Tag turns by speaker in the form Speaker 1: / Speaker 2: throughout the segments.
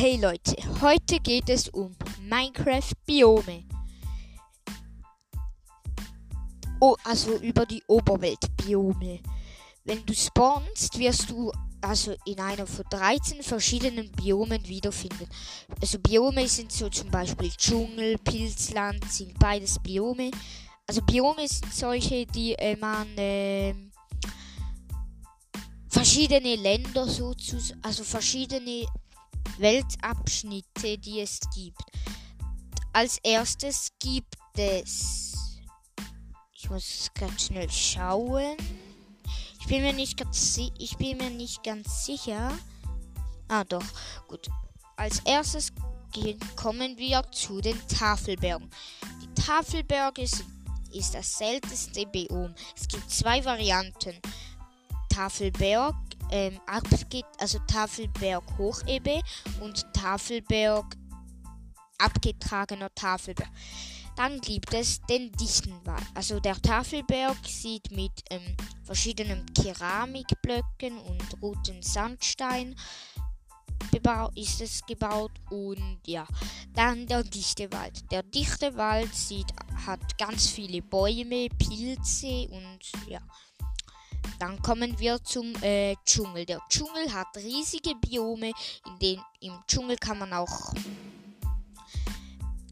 Speaker 1: Hey Leute, heute geht es um Minecraft Biome. Oh, also über die Oberwelt-Biome. Wenn du spawnst, wirst du also in einer von 13 verschiedenen Biomen wiederfinden. Also Biome sind so zum Beispiel Dschungel, Pilzland, sind beides Biome. Also Biome sind solche, die äh, man äh, verschiedene Länder sozusagen, also verschiedene Weltabschnitte, die es gibt. Als erstes gibt es. Ich muss ganz schnell schauen. Ich bin mir nicht ganz, ich bin mir nicht ganz sicher. Ah, doch. Gut. Als erstes kommen wir zu den Tafelbergen. Die Tafelberge sind, ist das seltenste Biom. Es gibt zwei Varianten. Tafelberg ähm, abgeht, also Tafelberg Hochebbe und Tafelberg abgetragener Tafelberg. Dann gibt es den Dichtenwald. Also der Tafelberg sieht mit ähm, verschiedenen Keramikblöcken und roten Sandstein ist es gebaut und ja, dann der dichte Wald. Der dichte Wald sieht, hat ganz viele Bäume, Pilze und ja. Dann kommen wir zum äh, Dschungel. Der Dschungel hat riesige Biome. In den, Im Dschungel kann man auch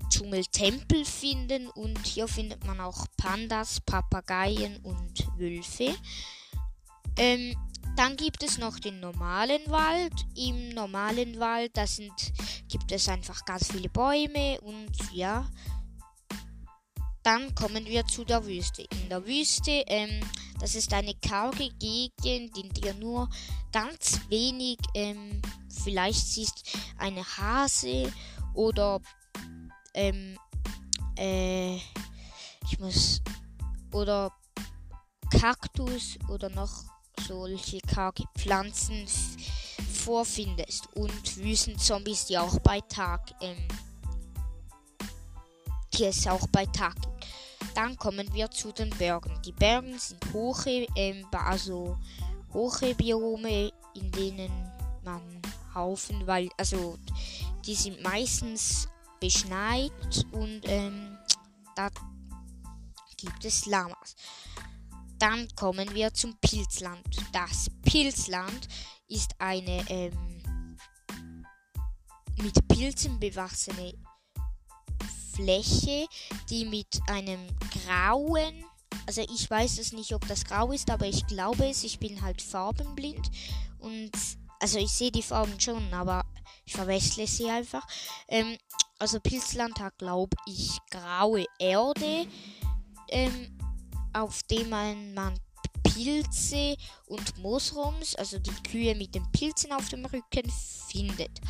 Speaker 1: Dschungeltempel finden und hier findet man auch Pandas, Papageien und Wölfe. Ähm, dann gibt es noch den normalen Wald. Im normalen Wald, da sind, gibt es einfach ganz viele Bäume und ja. Dann kommen wir zu der Wüste. In der Wüste, ähm, das ist eine karge Gegend, in der nur ganz wenig, ähm, vielleicht siehst eine Hase oder, ähm, äh, ich muss, oder Kaktus oder noch solche karge Pflanzen vorfindest und Wüstenzombies, die auch bei Tag, ähm, die es auch bei Tag. Dann kommen wir zu den Bergen. Die Berge sind hohe, ähm, also hohe Biome, in denen man Haufen, weil, also die sind meistens beschneit und ähm, da gibt es Lamas. Dann kommen wir zum Pilzland. Das Pilzland ist eine ähm, mit Pilzen bewachsene Fläche, die mit einem grauen, also ich weiß es nicht, ob das grau ist, aber ich glaube es, ich bin halt farbenblind und also ich sehe die Farben schon, aber ich verwechsle sie einfach. Ähm, also Pilzland hat, glaube ich, graue Erde, ähm, auf dem man, man Pilze und Moosrums, also die Kühe mit den Pilzen auf dem Rücken, findet.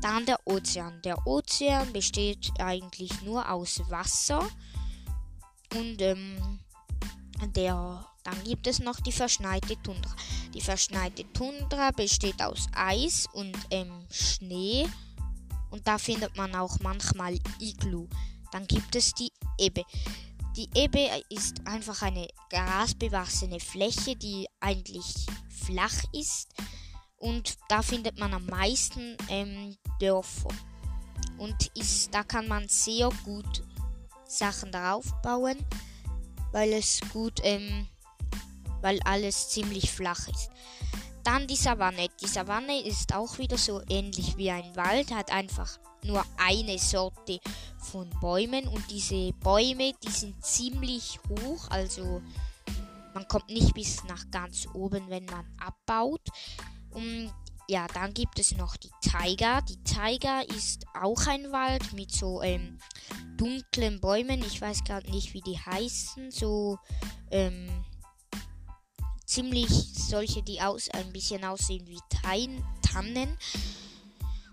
Speaker 1: Dann der Ozean. Der Ozean besteht eigentlich nur aus Wasser und ähm, der, dann gibt es noch die verschneite Tundra. Die verschneite Tundra besteht aus Eis und ähm, Schnee und da findet man auch manchmal Iglu. Dann gibt es die Ebbe. Die Ebbe ist einfach eine grasbewachsene Fläche, die eigentlich flach ist. Und da findet man am meisten ähm, Dörfer. Und ist, da kann man sehr gut Sachen darauf bauen, weil es gut, ähm, weil alles ziemlich flach ist. Dann die Savanne. Die Savanne ist auch wieder so ähnlich wie ein Wald, hat einfach nur eine Sorte von Bäumen und diese Bäume, die sind ziemlich hoch, also man kommt nicht bis nach ganz oben, wenn man abbaut. Und ja, dann gibt es noch die Taiga. Die Taiga ist auch ein Wald mit so ähm, dunklen Bäumen. Ich weiß gerade nicht, wie die heißen. So ähm, ziemlich solche, die aus ein bisschen aussehen wie Tein Tannen.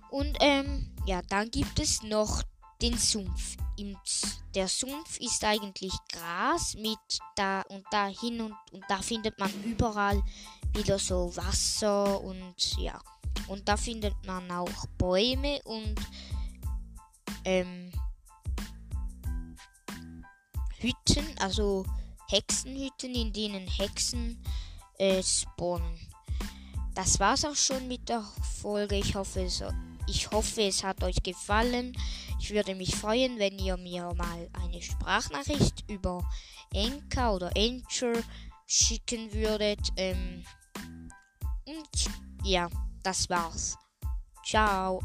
Speaker 1: Und ähm, ja, dann gibt es noch den Sumpf. Im, der Sumpf ist eigentlich Gras mit da und da hin und, und da findet man überall wieder so Wasser und ja. Und da findet man auch Bäume und ähm, Hütten, also Hexenhütten, in denen Hexen spawnen. Das war's auch schon mit der Folge. Ich hoffe, es ich hoffe, es hat euch gefallen. Ich würde mich freuen, wenn ihr mir mal eine Sprachnachricht über Enka oder Anchor schicken würdet. Ähm, und ja, das war's. Ciao.